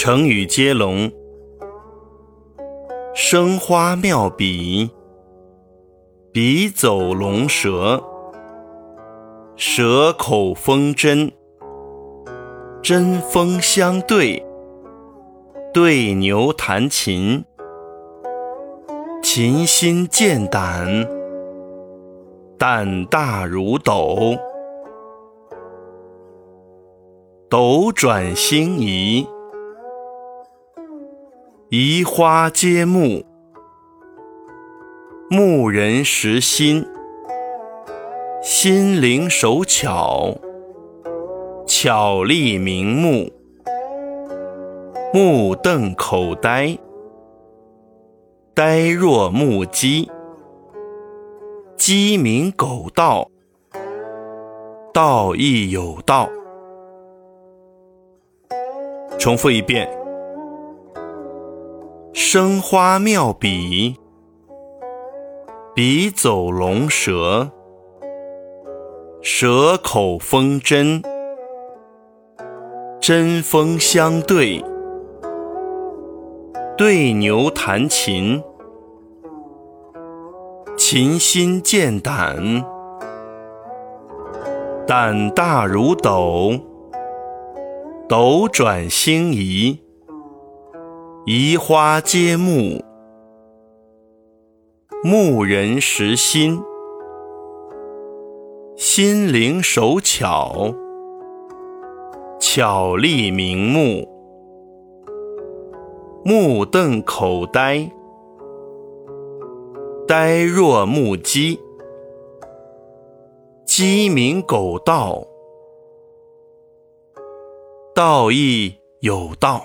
成语接龙：生花妙笔，笔走龙蛇，蛇口风针，针锋相对，对牛弹琴，琴心见胆，胆大如斗，斗转星移。移花接木，木人识心，心灵手巧，巧立名目，目瞪口呆，呆若木鸡，鸡鸣狗盗，道义有道。重复一遍。生花妙笔，笔走龙蛇，蛇口风针，针锋相对，对牛弹琴，琴心见胆，胆大如斗，斗转星移。移花接木，木人识心，心灵手巧，巧立名目，目瞪口呆，呆若木鸡，鸡鸣狗盗，道义有道。